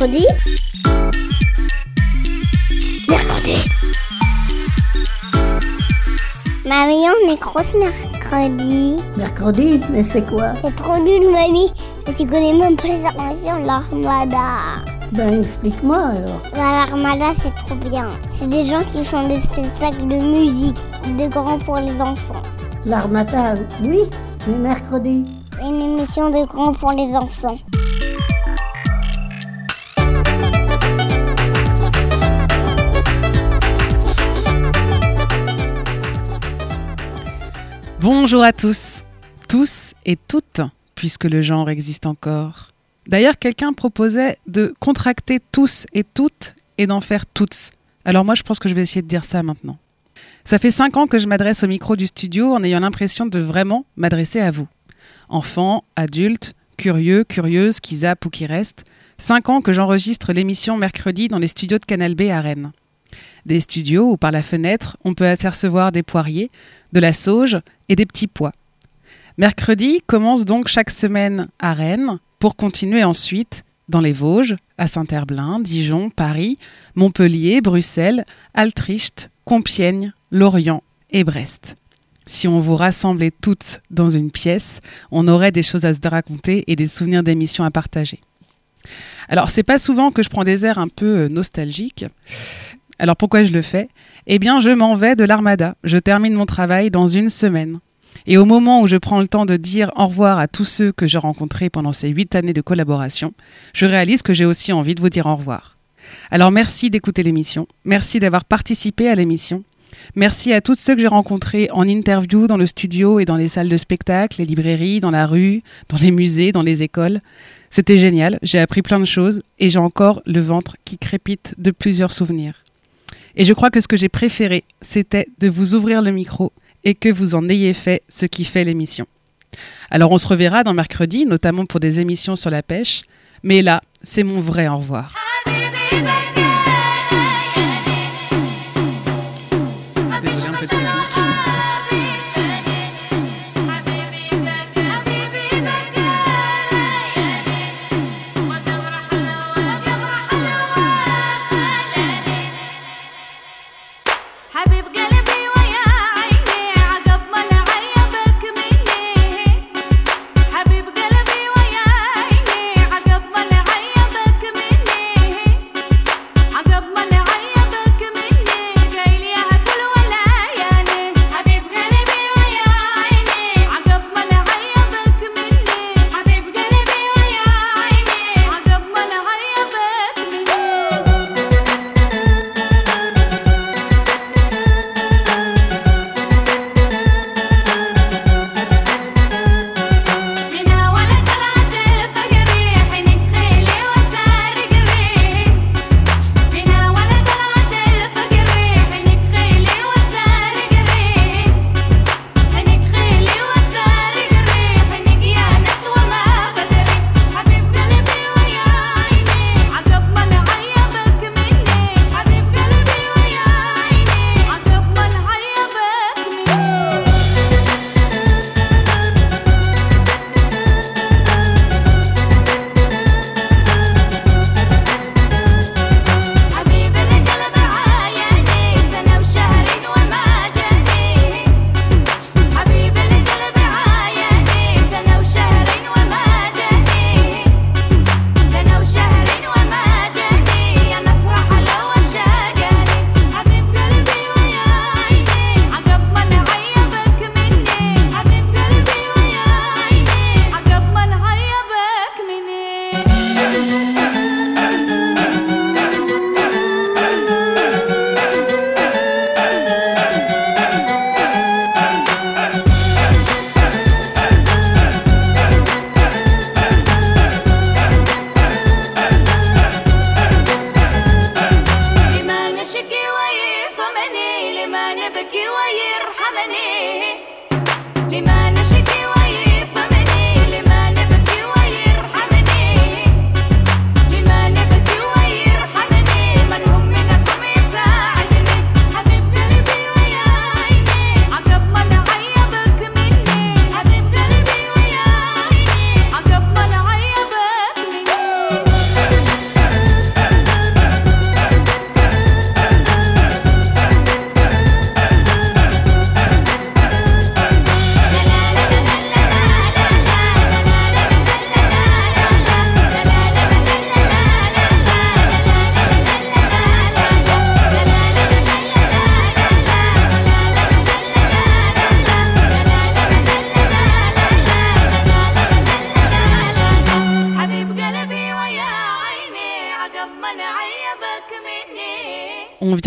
Mercredi Mercredi Mamie, on est grosse mercredi. Mercredi Mais c'est quoi? C'est trop nul, mamie. Tu connais même pas les armations de l'armada. Ben explique-moi alors. Bah, l'armada, c'est trop bien. C'est des gens qui font des spectacles de musique, de grands pour les enfants. L'armada, oui, mais mercredi. Une émission de grands pour les enfants. Bonjour à tous, tous et toutes, puisque le genre existe encore. D'ailleurs, quelqu'un proposait de contracter tous et toutes et d'en faire toutes. Alors moi, je pense que je vais essayer de dire ça maintenant. Ça fait cinq ans que je m'adresse au micro du studio en ayant l'impression de vraiment m'adresser à vous. Enfants, adultes, curieux, curieuses, qui zappent ou qui restent. Cinq ans que j'enregistre l'émission mercredi dans les studios de Canal B à Rennes. Des studios où par la fenêtre, on peut apercevoir des poiriers, de la sauge et des petits pois. Mercredi commence donc chaque semaine à Rennes pour continuer ensuite dans les Vosges, à Saint-Herblain, Dijon, Paris, Montpellier, Bruxelles, Altricht, Compiègne, Lorient et Brest. Si on vous rassemblait toutes dans une pièce, on aurait des choses à se raconter et des souvenirs d'émissions à partager. Alors, c'est pas souvent que je prends des airs un peu euh, nostalgiques. Alors, pourquoi je le fais? Eh bien, je m'en vais de l'Armada. Je termine mon travail dans une semaine. Et au moment où je prends le temps de dire au revoir à tous ceux que j'ai rencontrés pendant ces huit années de collaboration, je réalise que j'ai aussi envie de vous dire au revoir. Alors merci d'écouter l'émission, merci d'avoir participé à l'émission, merci à toutes ceux que j'ai rencontrés en interview dans le studio et dans les salles de spectacle, les librairies, dans la rue, dans les musées, dans les écoles. C'était génial, j'ai appris plein de choses et j'ai encore le ventre qui crépite de plusieurs souvenirs. Et je crois que ce que j'ai préféré, c'était de vous ouvrir le micro et que vous en ayez fait ce qui fait l'émission. Alors on se reverra dans mercredi, notamment pour des émissions sur la pêche, mais là, c'est mon vrai au revoir.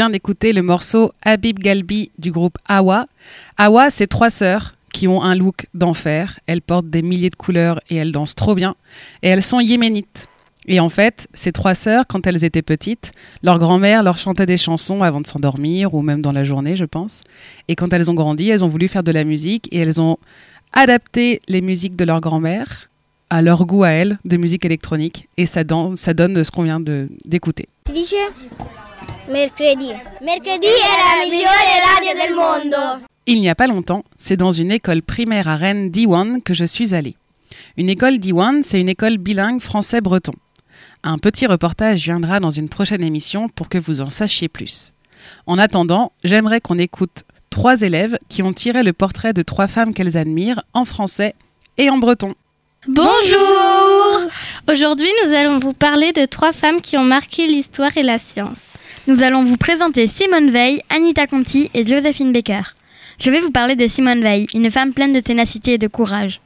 Vient d'écouter le morceau Habib Galbi du groupe Awa. Awa, c'est trois sœurs qui ont un look d'enfer. Elles portent des milliers de couleurs et elles dansent trop bien. Et elles sont yéménites. Et en fait, ces trois sœurs, quand elles étaient petites, leur grand-mère leur chantait des chansons avant de s'endormir ou même dans la journée, je pense. Et quand elles ont grandi, elles ont voulu faire de la musique et elles ont adapté les musiques de leur grand-mère à leur goût à elles de musique électronique. Et ça, donne ce qu'on vient d'écouter. Dice mercredi. Mercredi è la migliore radio del mondo. Il n'y a pas longtemps, c'est dans une école primaire à Rennes D1 que je suis allée. Une école D1, c'est une école bilingue français-breton. Un petit reportage viendra dans une prochaine émission pour que vous en sachiez plus. En attendant, j'aimerais qu'on écoute trois élèves qui ont tiré le portrait de trois femmes qu'elles admirent en français et en breton. Bonjour Aujourd'hui, nous allons vous parler de trois femmes qui ont marqué l'histoire et la science. Nous allons vous présenter Simone Veil, Anita Conti et Josephine Baker. Je vais vous parler de Simone Veil, une femme pleine de ténacité et de courage.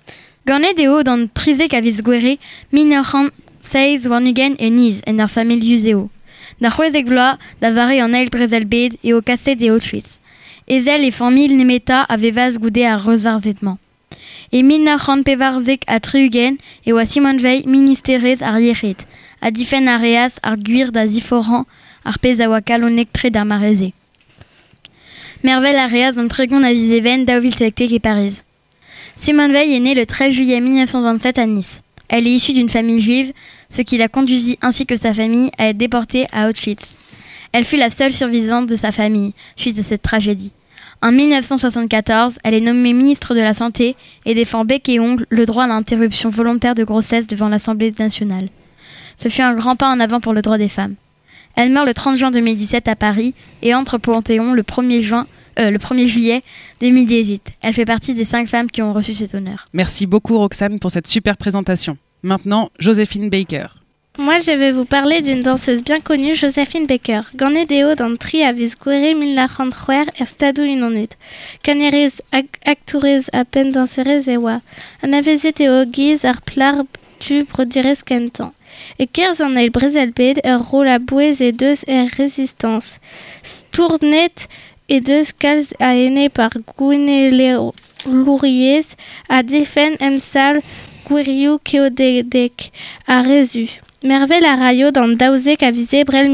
Ganedeo dan trizek aviz gwere, minochan seiz warnugen e niz en ar famil yuzeo. Da c'hwezek vloa, da vare an eil brezelbed e o kaset e Auschwitz. Ezel e famil nemeta a vevaz goude ar reusvarzetman. E minochan pevarzek a triugen e oa Simone Veil ministerez ar yechet, a difen ar reaz ar gwir da ziforan ar pez a oa kalonek tre d'ar mareze. Mervel a reaz an tregon a vizeven daouvil sektek e Paris. Simone Veil est née le 13 juillet 1927 à Nice. Elle est issue d'une famille juive, ce qui l'a conduisit ainsi que sa famille à être déportée à Auschwitz. Elle fut la seule survivante de sa famille suite à cette tragédie. En 1974, elle est nommée ministre de la Santé et défend bec et ongle le droit à l'interruption volontaire de grossesse devant l'Assemblée nationale. Ce fut un grand pas en avant pour le droit des femmes. Elle meurt le 30 juin 2017 à Paris et entre au Panthéon le 1er, juin, euh, le 1er juillet 2018. Elle fait partie des cinq femmes qui ont reçu cet honneur. Merci beaucoup Roxane pour cette super présentation. Maintenant, Joséphine Baker. Moi, je vais vous parler d'une danseuse bien connue, Josephine Baker. Ganedeo dan tri aviz gwere milnachan c'hwer er stadou unanet. Kaneriz ag aktourez a pen danserez e oa. An avezet eo giz ar plar du brodirez kentan. E kerz an eil rol a bouez e deus er resistance. Spournet e deus kalz a ene par gwine louriez a defen emsal gwirioù keodedek a rezu. Mervel a raio dan daouzek a vize brel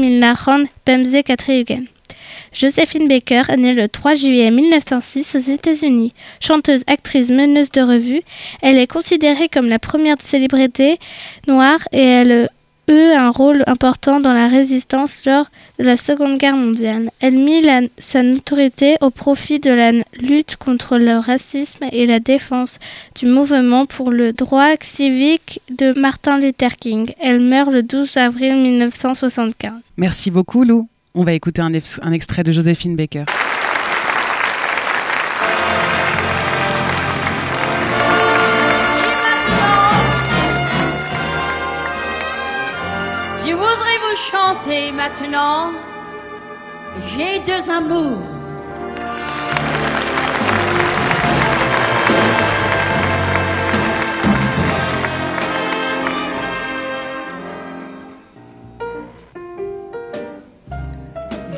a triugen. Josephine Baker est née le 3 juillet 1906 aux États-Unis. Chanteuse, actrice, meneuse de revue, elle est considérée comme la première célébrité noire et elle a eu un rôle important dans la résistance lors de la Seconde Guerre mondiale. Elle mit sa notoriété au profit de la lutte contre le racisme et la défense du mouvement pour le droit civique de Martin Luther King. Elle meurt le 12 avril 1975. Merci beaucoup Lou. On va écouter un, ex- un extrait de Joséphine Baker. Je voudrais vous chanter maintenant. J'ai deux amours.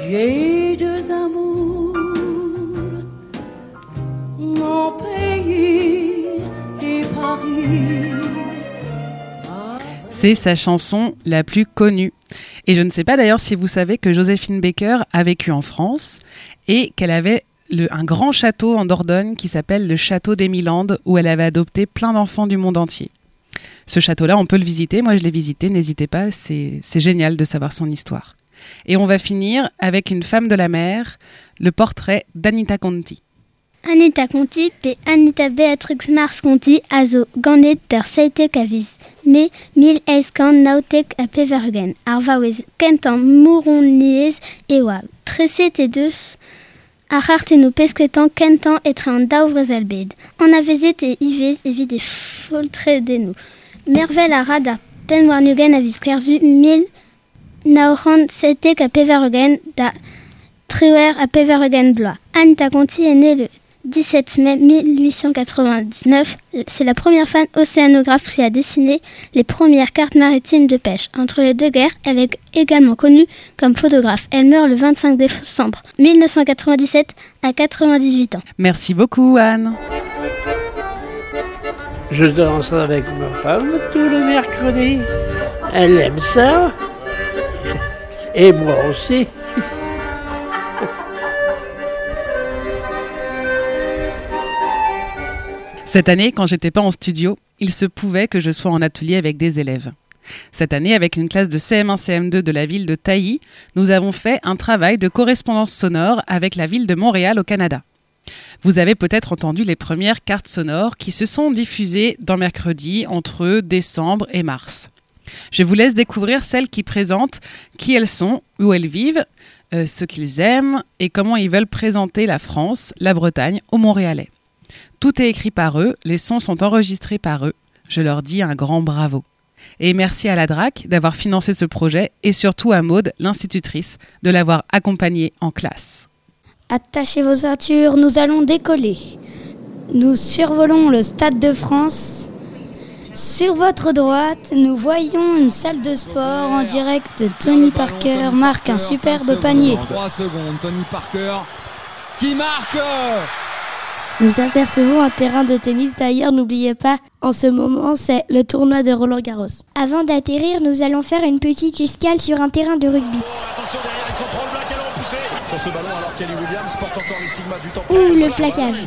J'ai deux amours. Mon pays et Paris. C'est sa chanson la plus connue. Et je ne sais pas d'ailleurs si vous savez que Joséphine Baker a vécu en France et qu'elle avait un grand château en Dordogne qui s'appelle le château d'Emiland où elle avait adopté plein d'enfants du monde entier. Ce château-là, on peut le visiter. Moi, je l'ai visité. N'hésitez pas. C'est génial de savoir son histoire. Et on va finir avec une femme de la mer, le portrait d'Anita Conti. Anita Conti pe Anita Beatrix Mars Conti a zo gandet der seitek aviz. Me mil eiskan nautek a pevergen. Ar vaouez kentan mouroniez e oa. Treset e deus ar arteno pesketan kentan etre an daouvrezelbed. An avezet e ivez evit e foltre denou. Mervel a rad ar pen warnugen aviz kerzu mil naoran seitek a pevergen da Triwer à Pevergen Blois. Anita Conti est née le 17 mai 1899, c'est la première femme océanographe qui a dessiné les premières cartes maritimes de pêche. Entre les deux guerres, elle est également connue comme photographe. Elle meurt le 25 décembre 1997 à 98 ans. Merci beaucoup, Anne. Je danse avec ma femme tous les mercredis. Elle aime ça. Et moi aussi. Cette année, quand j'étais pas en studio, il se pouvait que je sois en atelier avec des élèves. Cette année, avec une classe de CM1, CM2 de la ville de Tailly, nous avons fait un travail de correspondance sonore avec la ville de Montréal au Canada. Vous avez peut-être entendu les premières cartes sonores qui se sont diffusées dans mercredi entre décembre et mars. Je vous laisse découvrir celles qui présentent qui elles sont, où elles vivent, euh, ce qu'ils aiment et comment ils veulent présenter la France, la Bretagne aux Montréalais. Tout est écrit par eux, les sons sont enregistrés par eux. Je leur dis un grand bravo. Et merci à la DRAC d'avoir financé ce projet et surtout à Maude, l'institutrice, de l'avoir accompagné en classe. Attachez vos ceintures, nous allons décoller. Nous survolons le Stade de France. Sur votre droite, nous voyons une salle de sport en direct Tony Parker marque un superbe panier. 3 secondes, Tony Parker qui marque Nous apercevons un terrain de tennis. D'ailleurs, n'oubliez pas, en ce moment, c'est le tournoi de Roland Garros. Avant d'atterrir, nous allons faire une petite escale sur un terrain de rugby. Attention derrière, ils sont trop le black et l'ont poussé sur ce ballon alors Kelly Williams porte encore les stigmates du temps. Ouh, le plaquage.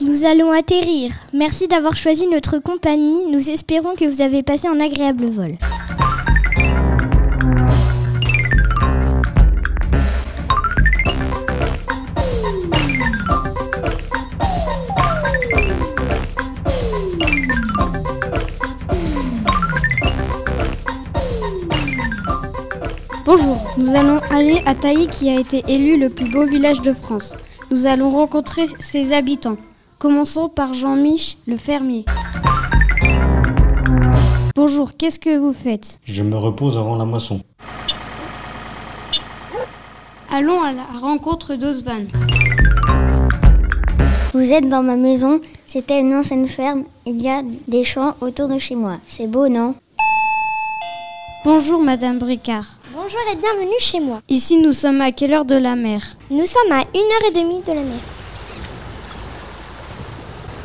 Nous allons atterrir. Merci d'avoir choisi notre compagnie. Nous espérons que vous avez passé un agréable vol. Bonjour, nous allons aller à Tailly qui a été élu le plus beau village de France. Nous allons rencontrer ses habitants. Commençons par Jean-Mich, le fermier. Bonjour, qu'est-ce que vous faites? Je me repose avant la moisson. Allons à la rencontre d'Osvan. Vous êtes dans ma maison. C'était une ancienne ferme. Il y a des champs autour de chez moi. C'est beau, non? Bonjour Madame Bricard. Bonjour et bienvenue chez moi. Ici nous sommes à quelle heure de la mer? Nous sommes à une heure et demie de la mer.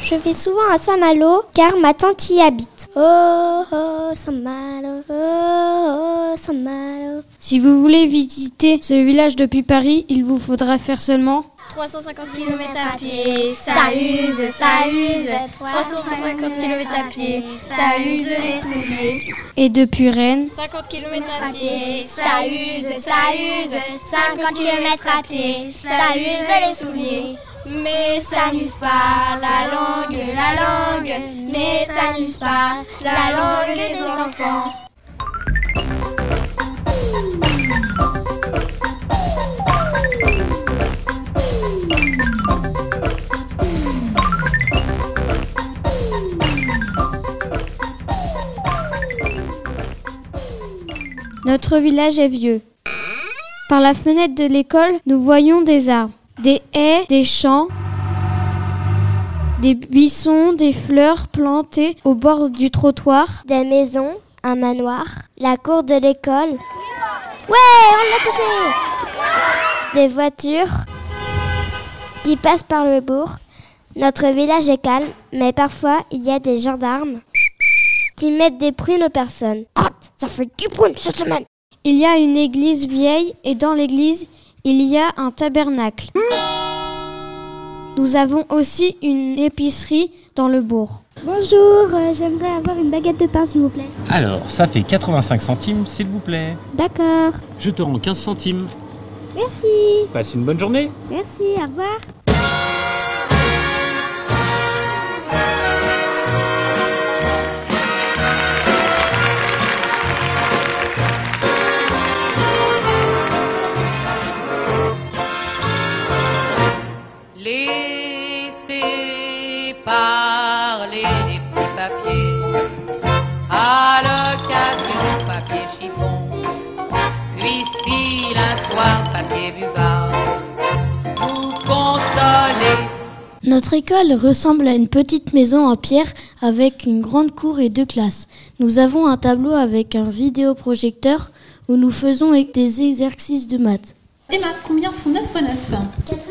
Je vais souvent à Saint-Malo car ma tante y habite. Oh oh Saint-Malo, oh oh Saint-Malo. Si vous voulez visiter ce village depuis Paris, il vous faudra faire seulement 350 km à pied, ça use, ça use. 350 km à pied, ça use les souliers. Et depuis Rennes 50 km à pied, ça use, ça use. 50 km à pied, ça use les souliers. Mais ça n'use pas la langue, la langue. Mais ça n'use pas la langue des enfants. Notre village est vieux. Par la fenêtre de l'école, nous voyons des arbres, des haies, des champs, des buissons, des fleurs plantées au bord du trottoir. Des maisons, un manoir, la cour de l'école. Ouais, on l'a touché Des voitures qui passent par le bourg. Notre village est calme, mais parfois il y a des gendarmes qui mettent des prunes aux personnes. Ça fait du prune cette semaine Il y a une église vieille et dans l'église, il y a un tabernacle. Nous avons aussi une épicerie dans le bourg. Bonjour, euh, j'aimerais avoir une baguette de pain s'il vous plaît. Alors, ça fait 85 centimes, s'il vous plaît. D'accord. Je te rends 15 centimes. Merci. Passe une bonne journée. Merci, au revoir. Notre école ressemble à une petite maison en pierre avec une grande cour et deux classes. Nous avons un tableau avec un vidéoprojecteur où nous faisons des exercices de maths. Emma, combien font 9 x 9 80.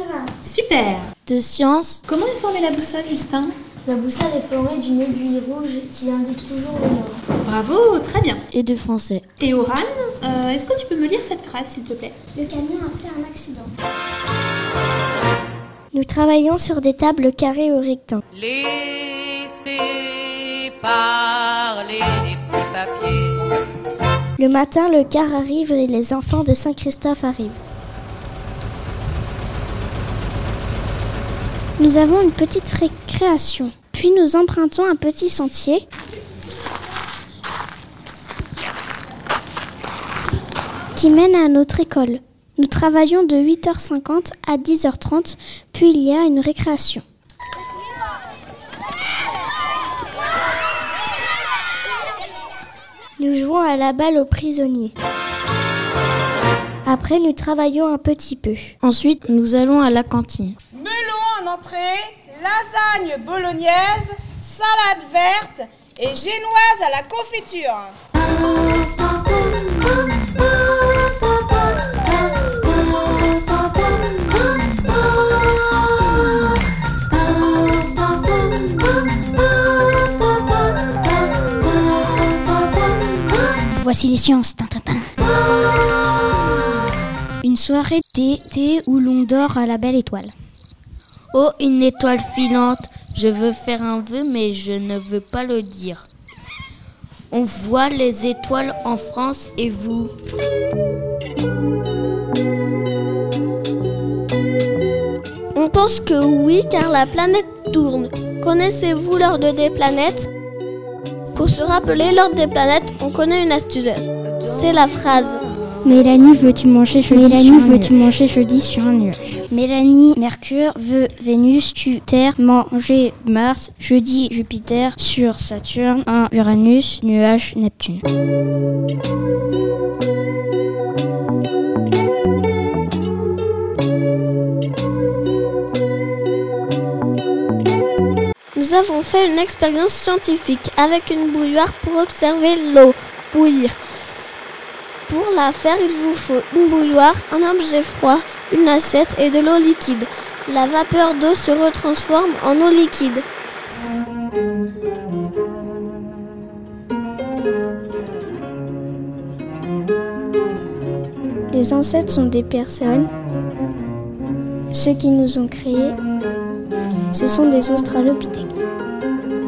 Super De sciences. Comment est formée la boussole, Justin? La boussole est formée d'une aiguille rouge qui indique toujours le nord. Bravo, très bien. Et de français. Et Oran, euh, est-ce que tu peux me lire cette phrase, s'il te plaît? Le camion a fait un accident. Nous travaillons sur des tables carrées ou rectangles. Laissez parler les petits papiers. Le matin, le car arrive et les enfants de Saint-Christophe arrivent. Nous avons une petite récréation. Puis nous empruntons un petit sentier. qui mène à notre école. Nous travaillons de 8h50 à 10h30, puis il y a une récréation. Nous jouons à la balle aux prisonniers. Après, nous travaillons un petit peu. Ensuite, nous allons à la cantine. Entrée, lasagne bolognaise, salade verte et génoise à la confiture. Voici les sciences. tin, tin, tin. Une soirée d'été où l'on dort à la belle étoile. Oh, une étoile filante. Je veux faire un vœu, mais je ne veux pas le dire. On voit les étoiles en France et vous On pense que oui, car la planète tourne. Connaissez-vous l'ordre des planètes? Pour se rappeler l'ordre des planètes, on connaît une astuce. C'est la phrase. Mélanie, veux-tu manger? Jeudi Mélanie, veux-tu manger? Jeudi sur un nuage Mélanie, Mercure veut Vénus, tu Terre, manger Mars, jeudi Jupiter, sur Saturne, un Uranus, nuage Neptune. Nous avons fait une expérience scientifique avec une bouilloire pour observer l'eau bouillir. Pour la faire, il vous faut une bouilloire, un objet froid, une assiette et de l'eau liquide. La vapeur d'eau se retransforme en eau liquide. Les ancêtres sont des personnes. Ceux qui nous ont créés, ce sont des australopithèques.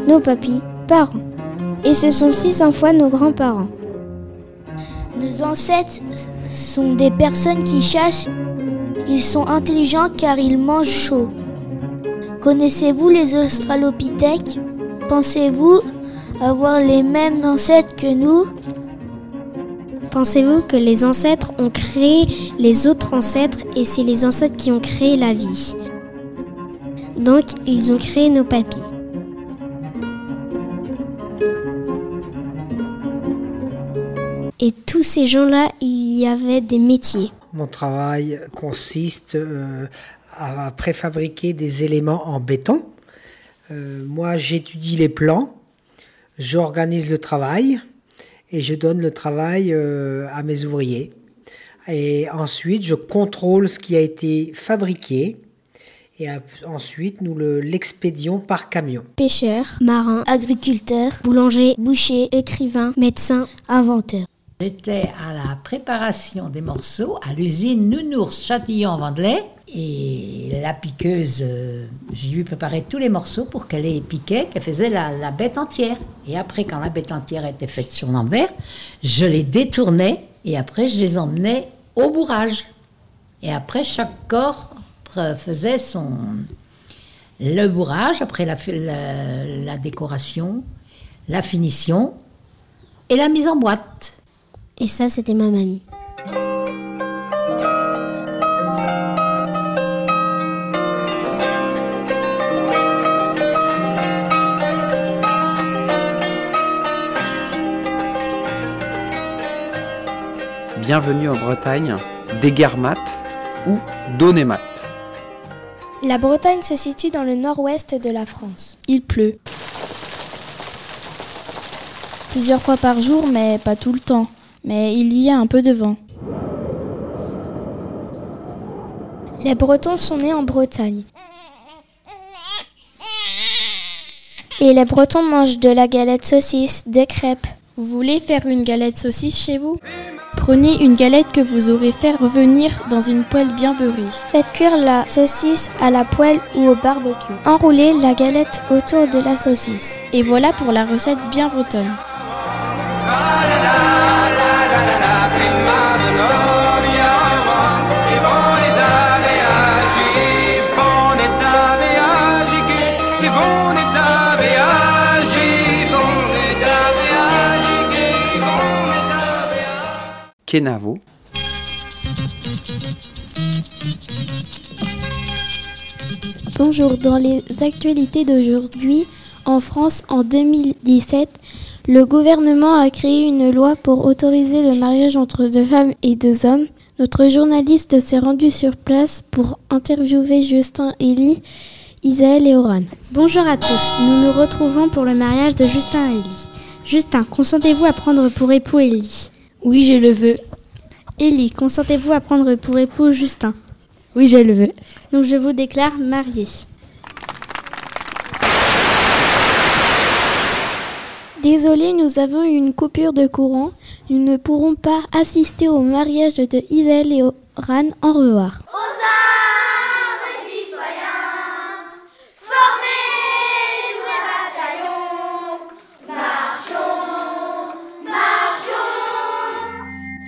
Nos papis, parents. Et ce sont 600 fois nos grands-parents. Nos ancêtres sont des personnes qui chassent. Ils sont intelligents car ils mangent chaud. Connaissez-vous les australopithèques? Pensez-vous avoir les mêmes ancêtres que nous? Pensez-vous que les ancêtres ont créé les autres ancêtres et c'est les ancêtres qui ont créé la vie? Donc ils ont créé nos papis. Et tous ces gens-là, il y avait des métiers. Mon travail consiste euh, à préfabriquer des éléments en béton. Euh, moi, j'étudie les plans, j'organise le travail et je donne le travail euh, à mes ouvriers. Et ensuite, je contrôle ce qui a été fabriqué et ensuite nous le- l'expédions par camion. Pêcheurs, marins, agriculteurs, boulangers, bouchers, écrivains, médecins, inventeurs. J'étais à la préparation des morceaux à l'usine Nounours Châtillon-Vandelay. Et la piqueuse, euh, je lui préparais tous les morceaux pour qu'elle les piquait, qu'elle faisait la, bête entière. Et après, quand la bête entière était faite sur l'envers, je les détournais et après, je les emmenais au bourrage. Et après, chaque corps faisait son, le bourrage, après la, la décoration, la finition et la mise en boîte. Et ça, c'était ma mamie. Bienvenue en Bretagne, Déguermat ou Donémat. La Bretagne se situe dans le nord-ouest de la France. Il pleut. Plusieurs fois par jour, mais pas tout le temps. Mais il y a un peu de vent. Les Bretons sont nés en Bretagne. Et les Bretons mangent de la galette saucisse, des crêpes. Vous voulez faire une galette saucisse chez vous? Prenez une galette que vous aurez fait revenir dans une poêle bien beurrée. Faites cuire la saucisse à la poêle ou au barbecue. Enroulez la galette autour de la saucisse. Et voilà pour la recette bien bretonne. Kenavo. Bonjour, dans les actualités d'aujourd'hui, en France, en 2017, le gouvernement a créé une loi pour autoriser le mariage entre deux femmes et deux hommes. Notre journaliste s'est rendu sur place pour interviewer Justin Elie, Isaël et Oran. Bonjour à tous, nous nous retrouvons pour le mariage de Justin et Elie. Justin, consentez-vous à prendre pour époux Elie? Oui, je le veux. Elie, consentez-vous à prendre pour époux Justin? Oui, je le veux. Donc je vous déclare mariés. Désolé, nous avons eu une coupure de courant. Nous ne pourrons pas assister au mariage de Isaël et Oran. Au revoir.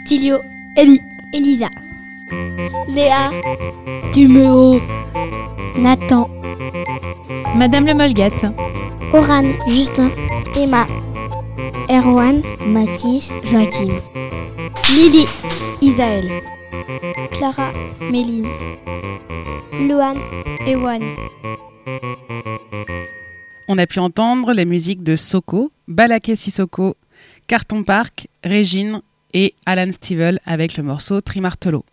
Tilio, Ellie, Elisa, Léa, Timéo, Nathan, Madame le Molgate, Oran, Justin, Emma, Erwan, Mathis, Joachim, Lily, Isaël, Clara, Méline, Luan, Ewan. On a pu entendre les musiques de Soko, Balaké Sissoko, Carton Park, Régine et Alan Stivell avec le morceau Trimartelo.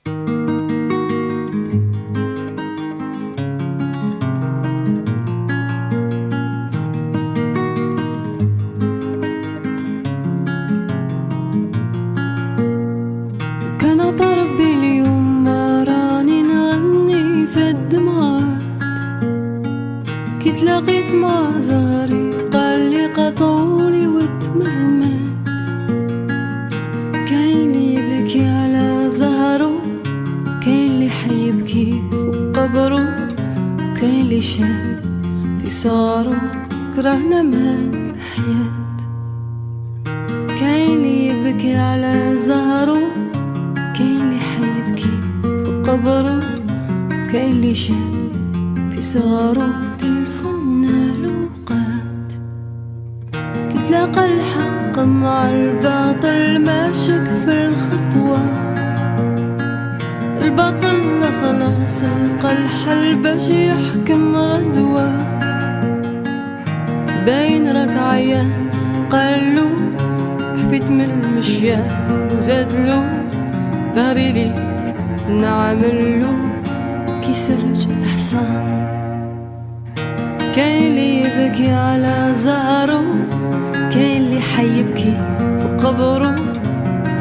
كرهنا مات الحياة بغري ليك نعملو كي سرج الحصان كاين اللي يبكي على زهره كاين اللي حيبكي في قبره.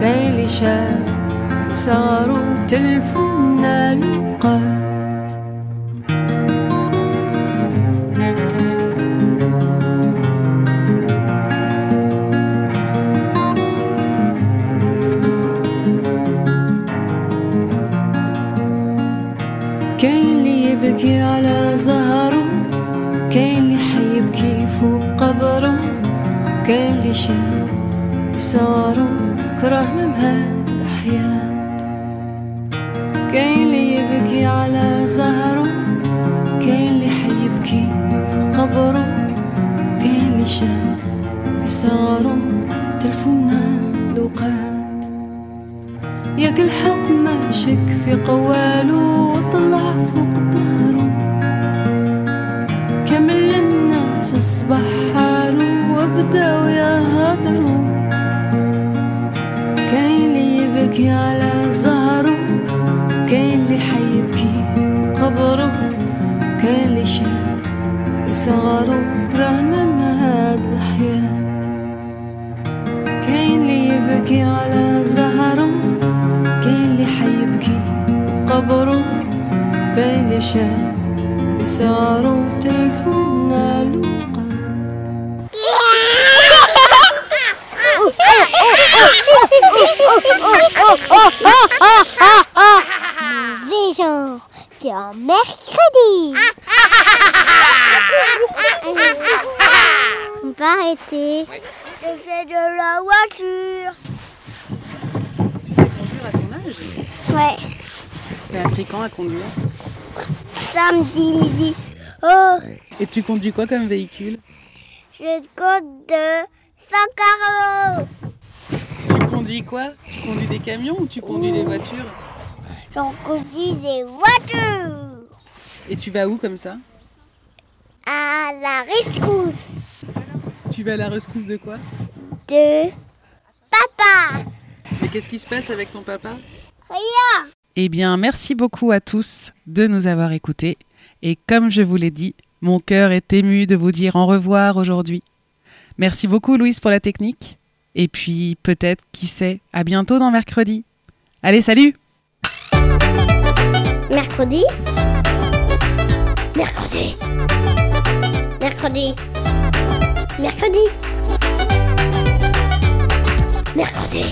كاين اللي شاف صاروا تلفنا لوقات في صغره كرهنا بهاد الحياة. كاين اللي يبكي على زهرة كاين اللي حيبكي فوق قبرة كاين اللي شاف في صغره تلفونا لوقات. ياك الحق ماشك في قوالو وطلع فوق ظهره كامل الناس اصبح حالو وبداو ببكي على زهره كان اللي حيبكي قبره كان اللي شاب وصغره كرهنا مهد الحياة. كان اللي يبكي على زهره كان اللي حيبكي قبره كان اللي شاب وصغره تلفون. À conduire samedi midi. Oh, Et tu conduis quoi comme véhicule? Je compte de 100 carreaux. Tu conduis quoi? Tu conduis des camions ou tu conduis des voitures? J'en conduis des voitures. Et tu vas où comme ça? À la rescousse Tu vas à la rescousse de quoi? De papa. Et qu'est-ce qui se passe avec ton papa? Rien. Eh bien, merci beaucoup à tous de nous avoir écoutés. Et comme je vous l'ai dit, mon cœur est ému de vous dire au revoir aujourd'hui. Merci beaucoup Louise pour la technique. Et puis peut-être, qui sait, à bientôt dans mercredi. Allez, salut Mercredi? Mercredi. Mercredi. Mercredi. Mercredi.